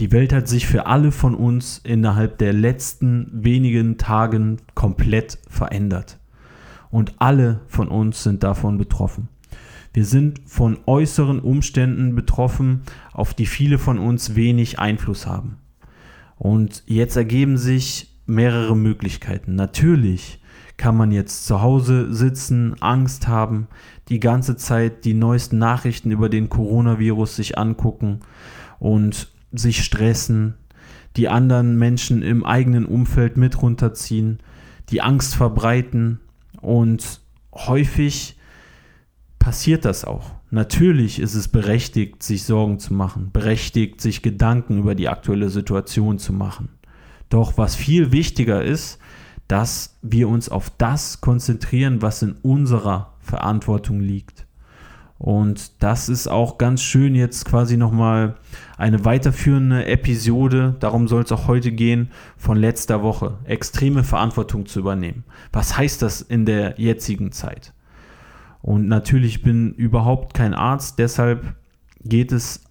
Die Welt hat sich für alle von uns innerhalb der letzten wenigen Tagen komplett verändert. Und alle von uns sind davon betroffen. Wir sind von äußeren Umständen betroffen, auf die viele von uns wenig Einfluss haben. Und jetzt ergeben sich mehrere Möglichkeiten. Natürlich kann man jetzt zu Hause sitzen, Angst haben, die ganze Zeit die neuesten Nachrichten über den Coronavirus sich angucken und sich stressen, die anderen Menschen im eigenen Umfeld mit runterziehen, die Angst verbreiten und häufig passiert das auch. Natürlich ist es berechtigt, sich Sorgen zu machen, berechtigt, sich Gedanken über die aktuelle Situation zu machen. Doch was viel wichtiger ist, dass wir uns auf das konzentrieren, was in unserer Verantwortung liegt. Und das ist auch ganz schön jetzt quasi nochmal eine weiterführende Episode, darum soll es auch heute gehen, von letzter Woche. Extreme Verantwortung zu übernehmen. Was heißt das in der jetzigen Zeit? Und natürlich bin überhaupt kein Arzt, deshalb geht es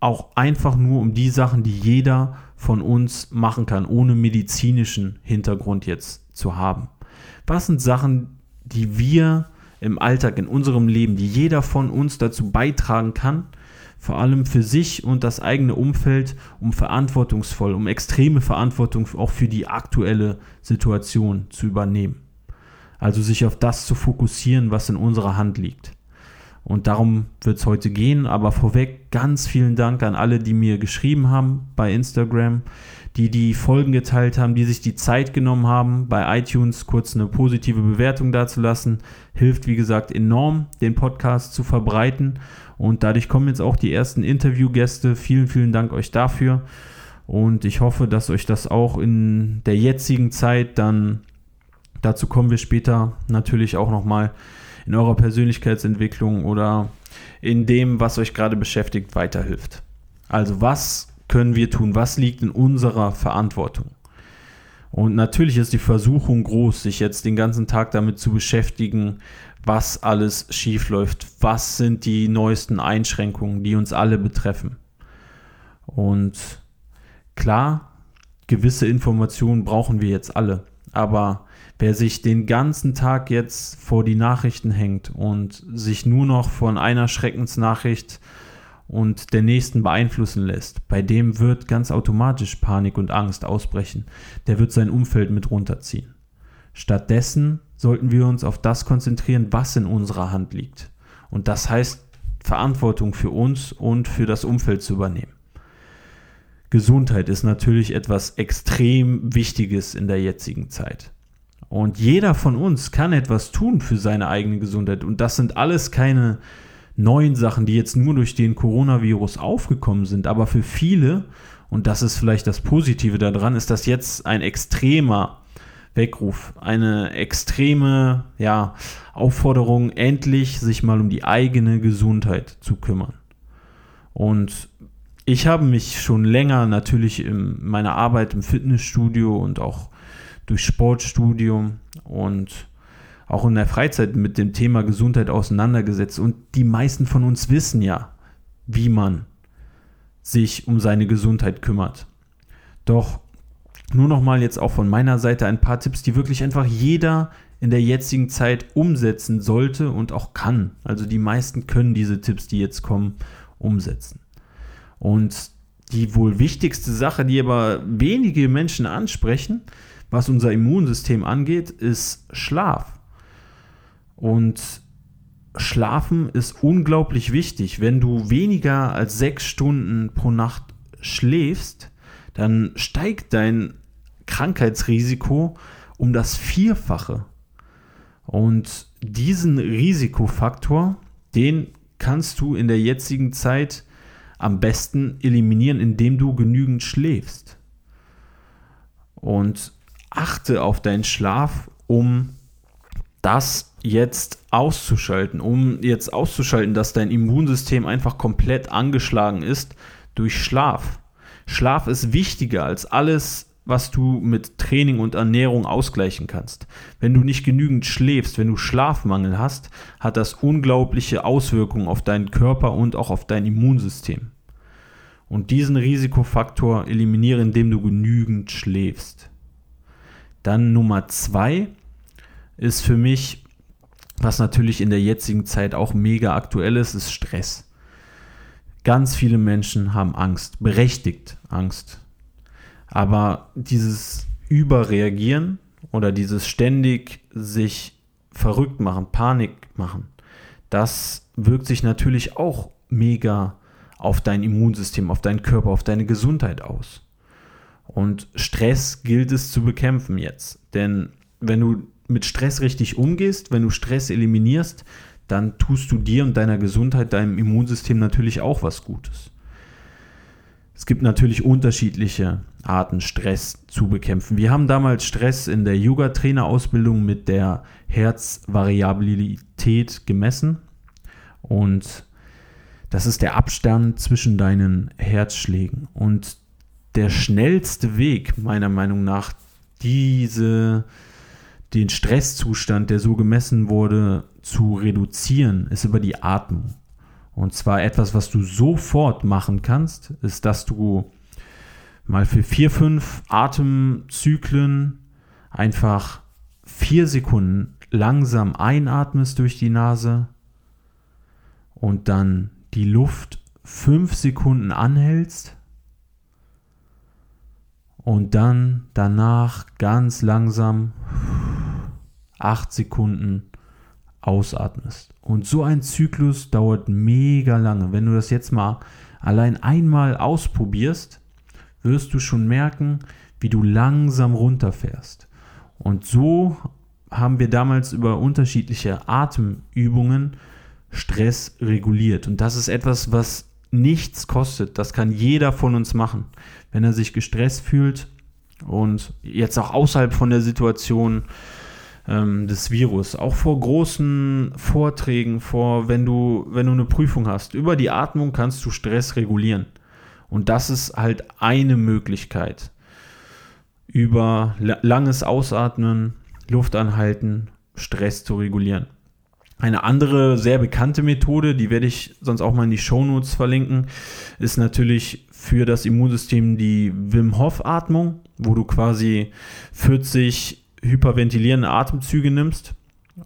auch einfach nur um die Sachen, die jeder von uns machen kann, ohne medizinischen Hintergrund jetzt zu haben. Was sind Sachen, die wir im Alltag, in unserem Leben, die jeder von uns dazu beitragen kann, vor allem für sich und das eigene Umfeld, um verantwortungsvoll, um extreme Verantwortung auch für die aktuelle Situation zu übernehmen. Also sich auf das zu fokussieren, was in unserer Hand liegt. Und darum wird es heute gehen. Aber vorweg ganz vielen Dank an alle, die mir geschrieben haben bei Instagram, die die Folgen geteilt haben, die sich die Zeit genommen haben, bei iTunes kurz eine positive Bewertung dazulassen. Hilft, wie gesagt, enorm, den Podcast zu verbreiten. Und dadurch kommen jetzt auch die ersten Interviewgäste. Vielen, vielen Dank euch dafür. Und ich hoffe, dass euch das auch in der jetzigen Zeit dann, dazu kommen wir später natürlich auch nochmal, in eurer Persönlichkeitsentwicklung oder in dem, was euch gerade beschäftigt, weiterhilft. Also was können wir tun? Was liegt in unserer Verantwortung? Und natürlich ist die Versuchung groß, sich jetzt den ganzen Tag damit zu beschäftigen, was alles schief läuft, was sind die neuesten Einschränkungen, die uns alle betreffen. Und klar, gewisse Informationen brauchen wir jetzt alle, aber wer sich den ganzen Tag jetzt vor die Nachrichten hängt und sich nur noch von einer Schreckensnachricht und der nächsten beeinflussen lässt, bei dem wird ganz automatisch Panik und Angst ausbrechen. Der wird sein Umfeld mit runterziehen. Stattdessen sollten wir uns auf das konzentrieren, was in unserer Hand liegt. Und das heißt, Verantwortung für uns und für das Umfeld zu übernehmen. Gesundheit ist natürlich etwas extrem Wichtiges in der jetzigen Zeit. Und jeder von uns kann etwas tun für seine eigene Gesundheit. Und das sind alles keine neuen Sachen, die jetzt nur durch den Coronavirus aufgekommen sind, aber für viele, und das ist vielleicht das Positive daran, ist das jetzt ein extremer Weckruf, eine extreme ja, Aufforderung, endlich sich mal um die eigene Gesundheit zu kümmern. Und ich habe mich schon länger natürlich in meiner Arbeit im Fitnessstudio und auch durch Sportstudium und auch in der Freizeit mit dem Thema Gesundheit auseinandergesetzt. Und die meisten von uns wissen ja, wie man sich um seine Gesundheit kümmert. Doch nur noch mal jetzt auch von meiner Seite ein paar Tipps, die wirklich einfach jeder in der jetzigen Zeit umsetzen sollte und auch kann. Also die meisten können diese Tipps, die jetzt kommen, umsetzen. Und die wohl wichtigste Sache, die aber wenige Menschen ansprechen, was unser Immunsystem angeht, ist Schlaf. Und Schlafen ist unglaublich wichtig. Wenn du weniger als sechs Stunden pro Nacht schläfst, dann steigt dein Krankheitsrisiko um das Vierfache. Und diesen Risikofaktor, den kannst du in der jetzigen Zeit am besten eliminieren, indem du genügend schläfst. Und achte auf deinen Schlaf, um das jetzt auszuschalten, um jetzt auszuschalten, dass dein Immunsystem einfach komplett angeschlagen ist durch Schlaf. Schlaf ist wichtiger als alles, was du mit Training und Ernährung ausgleichen kannst. Wenn du nicht genügend schläfst, wenn du Schlafmangel hast, hat das unglaubliche Auswirkungen auf deinen Körper und auch auf dein Immunsystem. Und diesen Risikofaktor eliminiere, indem du genügend schläfst. Dann Nummer zwei ist für mich, was natürlich in der jetzigen Zeit auch mega aktuell ist, ist Stress. Ganz viele Menschen haben Angst, berechtigt Angst. Aber dieses Überreagieren oder dieses ständig sich verrückt machen, Panik machen, das wirkt sich natürlich auch mega auf dein Immunsystem, auf deinen Körper, auf deine Gesundheit aus. Und Stress gilt es zu bekämpfen jetzt. Denn wenn du mit Stress richtig umgehst, wenn du Stress eliminierst, dann tust du dir und deiner Gesundheit, deinem Immunsystem natürlich auch was Gutes. Es gibt natürlich unterschiedliche Arten, Stress zu bekämpfen. Wir haben damals Stress in der Yoga-Trainer-Ausbildung mit der Herzvariabilität gemessen. Und das ist der Abstand zwischen deinen Herzschlägen. Und der schnellste Weg, meiner Meinung nach, diese, den Stresszustand, der so gemessen wurde, zu reduzieren, ist über die Atmung. Und zwar etwas, was du sofort machen kannst, ist, dass du mal für vier, fünf Atemzyklen einfach vier Sekunden langsam einatmest durch die Nase und dann die Luft fünf Sekunden anhältst und dann danach ganz langsam acht Sekunden ausatmest. Und so ein Zyklus dauert mega lange. Wenn du das jetzt mal allein einmal ausprobierst, wirst du schon merken, wie du langsam runterfährst. Und so haben wir damals über unterschiedliche Atemübungen Stress reguliert. Und das ist etwas, was nichts kostet. Das kann jeder von uns machen wenn er sich gestresst fühlt und jetzt auch außerhalb von der Situation ähm, des Virus, auch vor großen Vorträgen, vor wenn du wenn du eine Prüfung hast, über die Atmung kannst du Stress regulieren. Und das ist halt eine Möglichkeit. Über langes Ausatmen, Luft anhalten, Stress zu regulieren. Eine andere sehr bekannte Methode, die werde ich sonst auch mal in die Shownotes verlinken, ist natürlich für das Immunsystem die Wim Hof Atmung, wo du quasi 40 hyperventilierende Atemzüge nimmst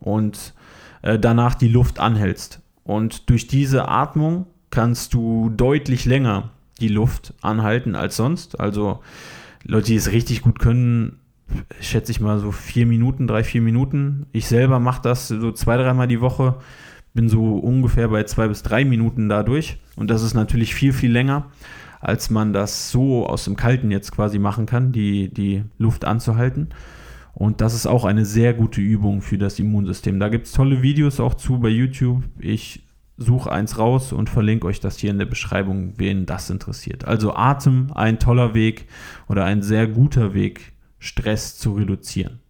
und äh, danach die Luft anhältst. Und durch diese Atmung kannst du deutlich länger die Luft anhalten als sonst. Also Leute, die es richtig gut können, schätze ich mal so vier Minuten, drei, vier Minuten. Ich selber mache das so zwei, dreimal die Woche. Bin so ungefähr bei zwei bis drei Minuten dadurch. Und das ist natürlich viel, viel länger, als man das so aus dem Kalten jetzt quasi machen kann, die, die Luft anzuhalten. Und das ist auch eine sehr gute Übung für das Immunsystem. Da gibt es tolle Videos auch zu bei YouTube. Ich suche eins raus und verlinke euch das hier in der Beschreibung, wen das interessiert. Also Atem, ein toller Weg oder ein sehr guter Weg, Stress zu reduzieren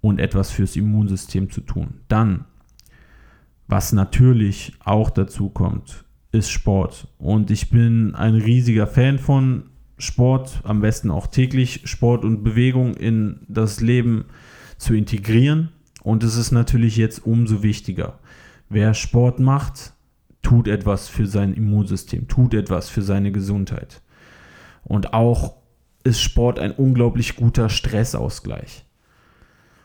und etwas fürs Immunsystem zu tun. Dann, was natürlich auch dazu kommt, ist Sport. Und ich bin ein riesiger Fan von Sport, am besten auch täglich Sport und Bewegung in das Leben zu integrieren. Und es ist natürlich jetzt umso wichtiger. Wer Sport macht, tut etwas für sein Immunsystem, tut etwas für seine Gesundheit. Und auch ist Sport ein unglaublich guter Stressausgleich.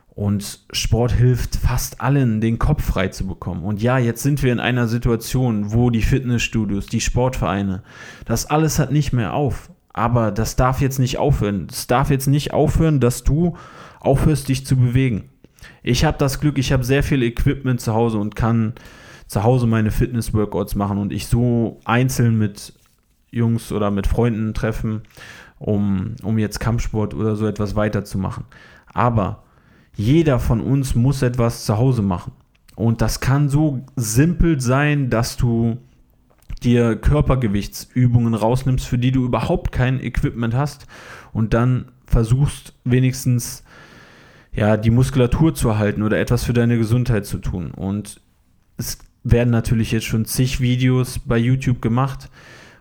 Und Sport hilft fast allen, den Kopf frei zu bekommen. Und ja, jetzt sind wir in einer Situation, wo die Fitnessstudios, die Sportvereine, das alles hat nicht mehr auf. Aber das darf jetzt nicht aufhören. Es darf jetzt nicht aufhören, dass du aufhörst, dich zu bewegen. Ich habe das Glück, ich habe sehr viel Equipment zu Hause und kann zu Hause meine Fitness-Workouts machen und ich so einzeln mit Jungs oder mit Freunden treffen um, um jetzt Kampfsport oder so etwas weiterzumachen. Aber jeder von uns muss etwas zu Hause machen. Und das kann so simpel sein, dass du dir Körpergewichtsübungen rausnimmst, für die du überhaupt kein Equipment hast und dann versuchst wenigstens ja, die Muskulatur zu erhalten oder etwas für deine Gesundheit zu tun. Und es werden natürlich jetzt schon zig Videos bei YouTube gemacht,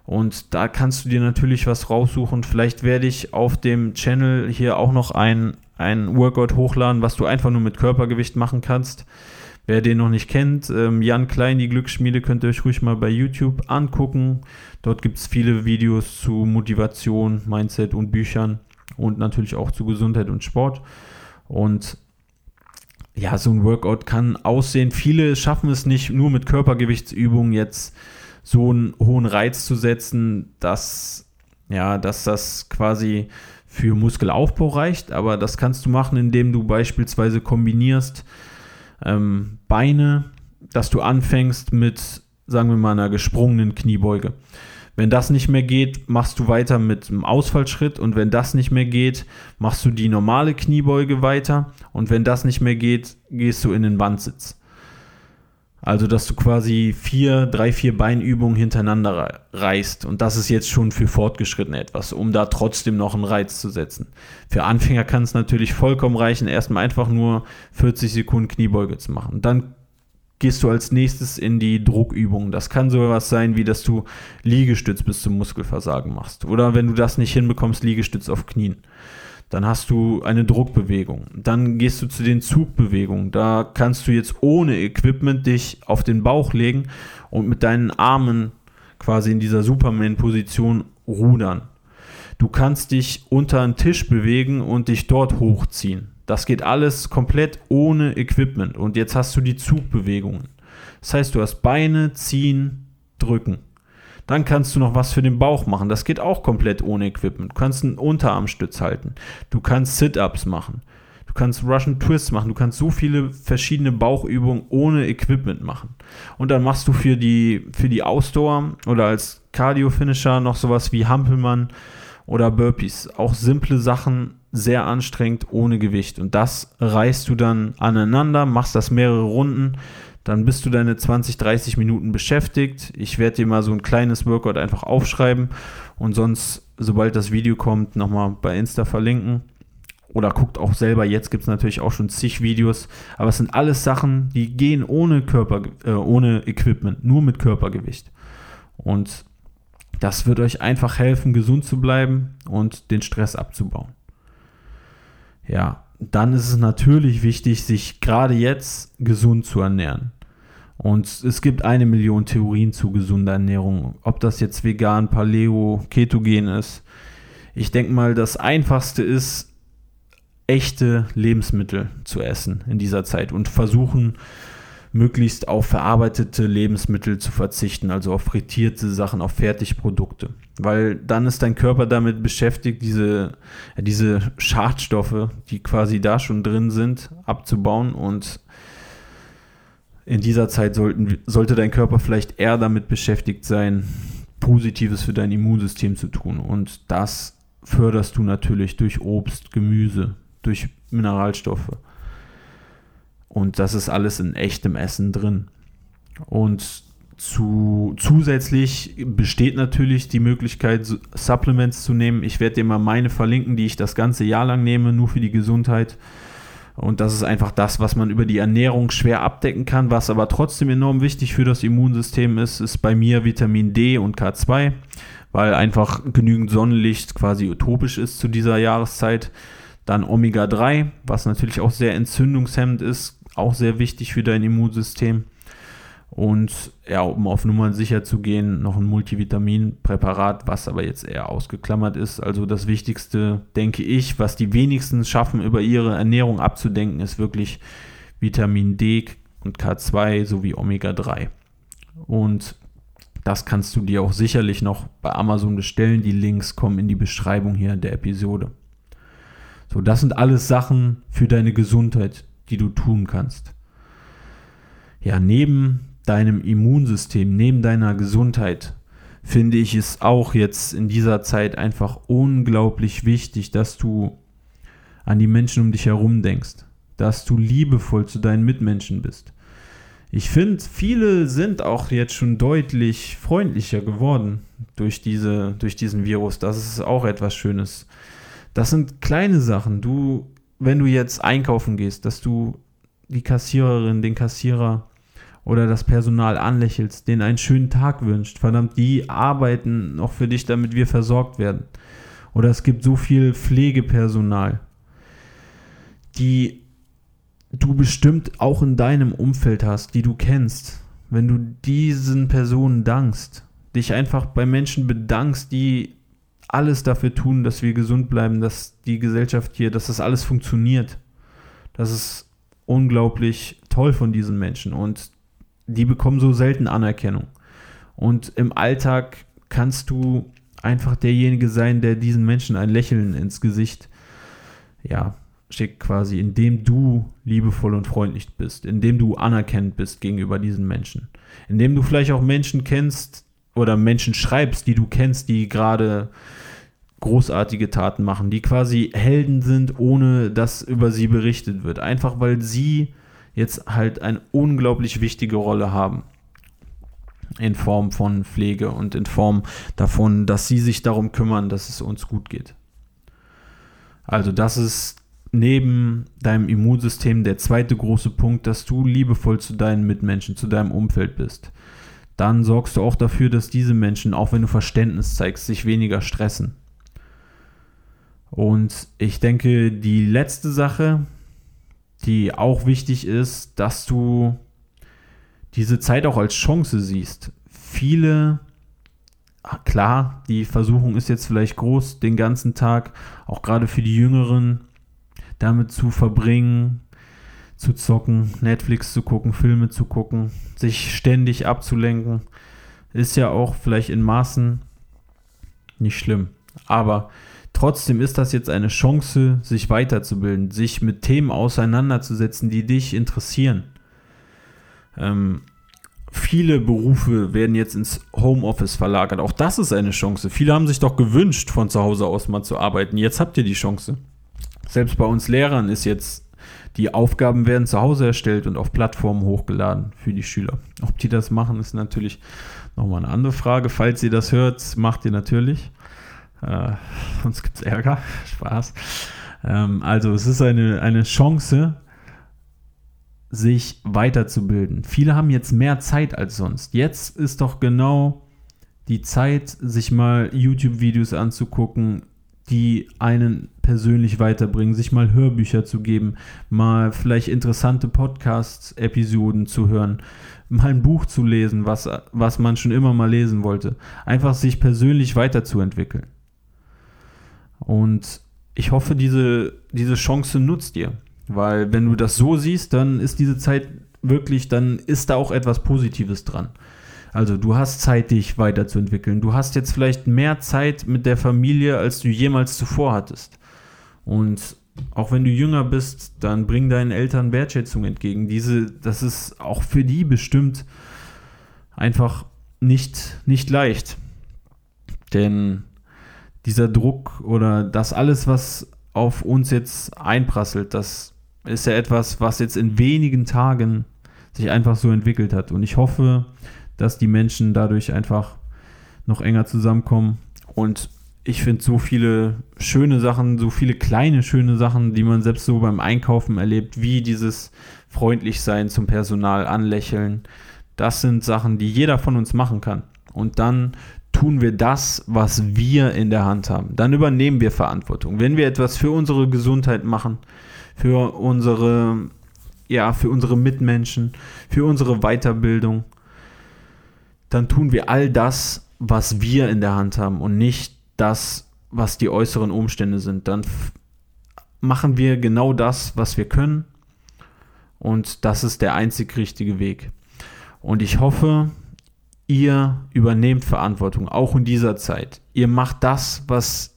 und da kannst du dir natürlich was raussuchen. Vielleicht werde ich auf dem Channel hier auch noch ein, ein Workout hochladen, was du einfach nur mit Körpergewicht machen kannst. Wer den noch nicht kennt, ähm, Jan Klein, die Glücksschmiede, könnt ihr euch ruhig mal bei YouTube angucken. Dort gibt es viele Videos zu Motivation, Mindset und Büchern und natürlich auch zu Gesundheit und Sport. Und ja, so ein Workout kann aussehen. Viele schaffen es nicht nur mit Körpergewichtsübungen jetzt so einen hohen Reiz zu setzen, dass, ja, dass das quasi für Muskelaufbau reicht. Aber das kannst du machen, indem du beispielsweise kombinierst ähm, Beine, dass du anfängst mit, sagen wir mal, einer gesprungenen Kniebeuge. Wenn das nicht mehr geht, machst du weiter mit einem Ausfallschritt und wenn das nicht mehr geht, machst du die normale Kniebeuge weiter und wenn das nicht mehr geht, gehst du in den Wandsitz. Also, dass du quasi vier, drei, vier Beinübungen hintereinander reißt. Und das ist jetzt schon für Fortgeschrittene etwas, um da trotzdem noch einen Reiz zu setzen. Für Anfänger kann es natürlich vollkommen reichen, erstmal einfach nur 40 Sekunden Kniebeuge zu machen. dann gehst du als nächstes in die Druckübung. Das kann so was sein, wie dass du Liegestütz bis zum Muskelversagen machst. Oder wenn du das nicht hinbekommst, Liegestütz auf Knien. Dann hast du eine Druckbewegung. Dann gehst du zu den Zugbewegungen. Da kannst du jetzt ohne Equipment dich auf den Bauch legen und mit deinen Armen quasi in dieser Superman-Position rudern. Du kannst dich unter einen Tisch bewegen und dich dort hochziehen. Das geht alles komplett ohne Equipment. Und jetzt hast du die Zugbewegungen. Das heißt, du hast Beine, ziehen, drücken. Dann kannst du noch was für den Bauch machen. Das geht auch komplett ohne Equipment. Du kannst einen Unterarmstütz halten. Du kannst Sit-Ups machen. Du kannst Russian Twists machen. Du kannst so viele verschiedene Bauchübungen ohne Equipment machen. Und dann machst du für die, für die Ausdauer oder als Cardio-Finisher noch sowas wie Hampelmann oder Burpees. Auch simple Sachen, sehr anstrengend, ohne Gewicht. Und das reißt du dann aneinander, machst das mehrere Runden dann bist du deine 20, 30 Minuten beschäftigt. Ich werde dir mal so ein kleines Workout einfach aufschreiben und sonst, sobald das Video kommt, nochmal bei Insta verlinken. Oder guckt auch selber, jetzt gibt es natürlich auch schon zig Videos, aber es sind alles Sachen, die gehen ohne Körper, äh, ohne Equipment, nur mit Körpergewicht. Und das wird euch einfach helfen, gesund zu bleiben und den Stress abzubauen. Ja, dann ist es natürlich wichtig, sich gerade jetzt gesund zu ernähren. Und es gibt eine Million Theorien zu gesunder Ernährung. Ob das jetzt vegan, Paleo, Ketogen ist. Ich denke mal, das Einfachste ist, echte Lebensmittel zu essen in dieser Zeit und versuchen, möglichst auf verarbeitete Lebensmittel zu verzichten, also auf frittierte Sachen, auf Fertigprodukte. Weil dann ist dein Körper damit beschäftigt, diese, diese Schadstoffe, die quasi da schon drin sind, abzubauen und in dieser Zeit sollten, sollte dein Körper vielleicht eher damit beschäftigt sein, Positives für dein Immunsystem zu tun. Und das förderst du natürlich durch Obst, Gemüse, durch Mineralstoffe. Und das ist alles in echtem Essen drin. Und zu, zusätzlich besteht natürlich die Möglichkeit, Supplements zu nehmen. Ich werde dir mal meine verlinken, die ich das ganze Jahr lang nehme, nur für die Gesundheit. Und das ist einfach das, was man über die Ernährung schwer abdecken kann, was aber trotzdem enorm wichtig für das Immunsystem ist, ist bei mir Vitamin D und K2, weil einfach genügend Sonnenlicht quasi utopisch ist zu dieser Jahreszeit. Dann Omega-3, was natürlich auch sehr entzündungshemmend ist, auch sehr wichtig für dein Immunsystem. Und ja, um auf Nummern sicher zu gehen, noch ein Multivitaminpräparat, was aber jetzt eher ausgeklammert ist. Also das Wichtigste, denke ich, was die wenigsten schaffen, über ihre Ernährung abzudenken, ist wirklich Vitamin D und K2 sowie Omega-3. Und das kannst du dir auch sicherlich noch bei Amazon bestellen. Die Links kommen in die Beschreibung hier der Episode. So, das sind alles Sachen für deine Gesundheit, die du tun kannst. Ja, neben deinem Immunsystem, neben deiner Gesundheit, finde ich es auch jetzt in dieser Zeit einfach unglaublich wichtig, dass du an die Menschen um dich herum denkst, dass du liebevoll zu deinen Mitmenschen bist. Ich finde, viele sind auch jetzt schon deutlich freundlicher geworden durch, diese, durch diesen Virus. Das ist auch etwas Schönes. Das sind kleine Sachen. Du, wenn du jetzt einkaufen gehst, dass du die Kassiererin, den Kassierer oder das Personal anlächelst, denen einen schönen Tag wünscht. Verdammt, die arbeiten noch für dich, damit wir versorgt werden. Oder es gibt so viel Pflegepersonal, die du bestimmt auch in deinem Umfeld hast, die du kennst, wenn du diesen Personen dankst, dich einfach bei Menschen bedankst, die alles dafür tun, dass wir gesund bleiben, dass die Gesellschaft hier, dass das alles funktioniert. Das ist unglaublich toll von diesen Menschen und die bekommen so selten Anerkennung. Und im Alltag kannst du einfach derjenige sein, der diesen Menschen ein Lächeln ins Gesicht ja, schickt quasi, indem du liebevoll und freundlich bist, indem du anerkennend bist gegenüber diesen Menschen, indem du vielleicht auch Menschen kennst oder Menschen schreibst, die du kennst, die gerade großartige Taten machen, die quasi Helden sind, ohne dass über sie berichtet wird, einfach weil sie jetzt halt eine unglaublich wichtige Rolle haben in Form von Pflege und in Form davon, dass sie sich darum kümmern, dass es uns gut geht. Also das ist neben deinem Immunsystem der zweite große Punkt, dass du liebevoll zu deinen Mitmenschen, zu deinem Umfeld bist. Dann sorgst du auch dafür, dass diese Menschen, auch wenn du Verständnis zeigst, sich weniger stressen. Und ich denke, die letzte Sache, die auch wichtig ist, dass du diese Zeit auch als Chance siehst. Viele, klar, die Versuchung ist jetzt vielleicht groß, den ganzen Tag, auch gerade für die Jüngeren, damit zu verbringen, zu zocken, Netflix zu gucken, Filme zu gucken, sich ständig abzulenken. Ist ja auch vielleicht in Maßen nicht schlimm. Aber trotzdem ist das jetzt eine Chance, sich weiterzubilden, sich mit Themen auseinanderzusetzen, die dich interessieren. Ähm, viele Berufe werden jetzt ins Homeoffice verlagert. Auch das ist eine Chance. Viele haben sich doch gewünscht, von zu Hause aus mal zu arbeiten. Jetzt habt ihr die Chance. Selbst bei uns Lehrern ist jetzt, die Aufgaben werden zu Hause erstellt und auf Plattformen hochgeladen für die Schüler. Ob die das machen, ist natürlich nochmal eine andere Frage. Falls ihr das hört, macht ihr natürlich. Äh, sonst gibt es Ärger. Spaß. Ähm, also es ist eine, eine Chance, sich weiterzubilden. Viele haben jetzt mehr Zeit als sonst. Jetzt ist doch genau die Zeit, sich mal YouTube-Videos anzugucken, die einen persönlich weiterbringen, sich mal Hörbücher zu geben, mal vielleicht interessante Podcast-Episoden zu hören, mal ein Buch zu lesen, was, was man schon immer mal lesen wollte. Einfach sich persönlich weiterzuentwickeln. Und ich hoffe, diese, diese Chance nutzt ihr. Weil wenn du das so siehst, dann ist diese Zeit wirklich, dann ist da auch etwas Positives dran. Also du hast Zeit, dich weiterzuentwickeln. Du hast jetzt vielleicht mehr Zeit mit der Familie, als du jemals zuvor hattest. Und auch wenn du jünger bist, dann bring deinen Eltern Wertschätzung entgegen. Diese, das ist auch für die bestimmt einfach nicht, nicht leicht. Denn dieser Druck oder das alles, was auf uns jetzt einprasselt, das ist ja etwas, was jetzt in wenigen Tagen sich einfach so entwickelt hat. Und ich hoffe, dass die Menschen dadurch einfach noch enger zusammenkommen. Und ich finde so viele schöne Sachen, so viele kleine schöne Sachen, die man selbst so beim Einkaufen erlebt, wie dieses freundlich sein zum Personal, anlächeln. Das sind Sachen, die jeder von uns machen kann. Und dann tun wir das, was wir in der Hand haben. Dann übernehmen wir Verantwortung. Wenn wir etwas für unsere Gesundheit machen, für unsere, ja, für unsere Mitmenschen, für unsere Weiterbildung, dann tun wir all das, was wir in der Hand haben und nicht das, was die äußeren Umstände sind. Dann machen wir genau das, was wir können und das ist der einzig richtige Weg. Und ich hoffe, ihr übernehmt Verantwortung, auch in dieser Zeit. Ihr macht das, was,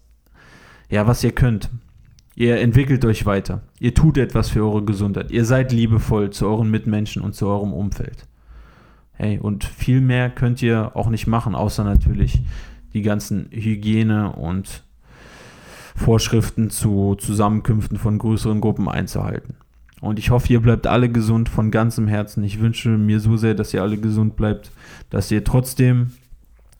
ja, was ihr könnt. Ihr entwickelt euch weiter. Ihr tut etwas für eure Gesundheit. Ihr seid liebevoll zu euren Mitmenschen und zu eurem Umfeld. Hey, und viel mehr könnt ihr auch nicht machen, außer natürlich die ganzen Hygiene und Vorschriften zu Zusammenkünften von größeren Gruppen einzuhalten. Und ich hoffe, ihr bleibt alle gesund von ganzem Herzen. Ich wünsche mir so sehr, dass ihr alle gesund bleibt, dass ihr trotzdem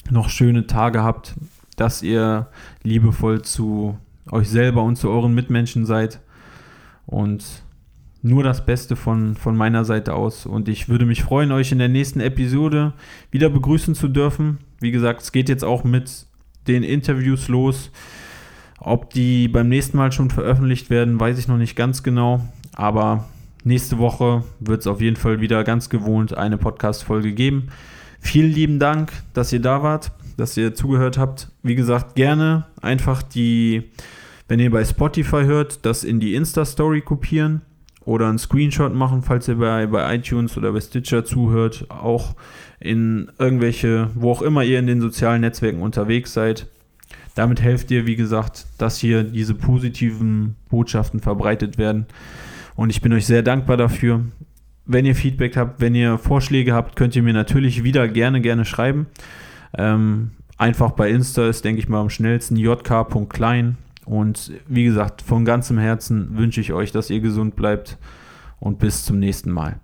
noch schöne Tage habt, dass ihr liebevoll zu euch selber und zu euren Mitmenschen seid. Und nur das Beste von, von meiner Seite aus. Und ich würde mich freuen, euch in der nächsten Episode wieder begrüßen zu dürfen. Wie gesagt, es geht jetzt auch mit den Interviews los. Ob die beim nächsten Mal schon veröffentlicht werden, weiß ich noch nicht ganz genau. Aber nächste Woche wird es auf jeden Fall wieder ganz gewohnt eine Podcast-Folge geben. Vielen lieben Dank, dass ihr da wart, dass ihr zugehört habt. Wie gesagt, gerne einfach die, wenn ihr bei Spotify hört, das in die Insta-Story kopieren oder einen Screenshot machen, falls ihr bei, bei iTunes oder bei Stitcher zuhört, auch in irgendwelche, wo auch immer ihr in den sozialen Netzwerken unterwegs seid. Damit helft ihr, wie gesagt, dass hier diese positiven Botschaften verbreitet werden. Und ich bin euch sehr dankbar dafür. Wenn ihr Feedback habt, wenn ihr Vorschläge habt, könnt ihr mir natürlich wieder gerne, gerne schreiben. Ähm, einfach bei Insta ist, denke ich mal, am schnellsten jk.klein. Und wie gesagt, von ganzem Herzen wünsche ich euch, dass ihr gesund bleibt und bis zum nächsten Mal.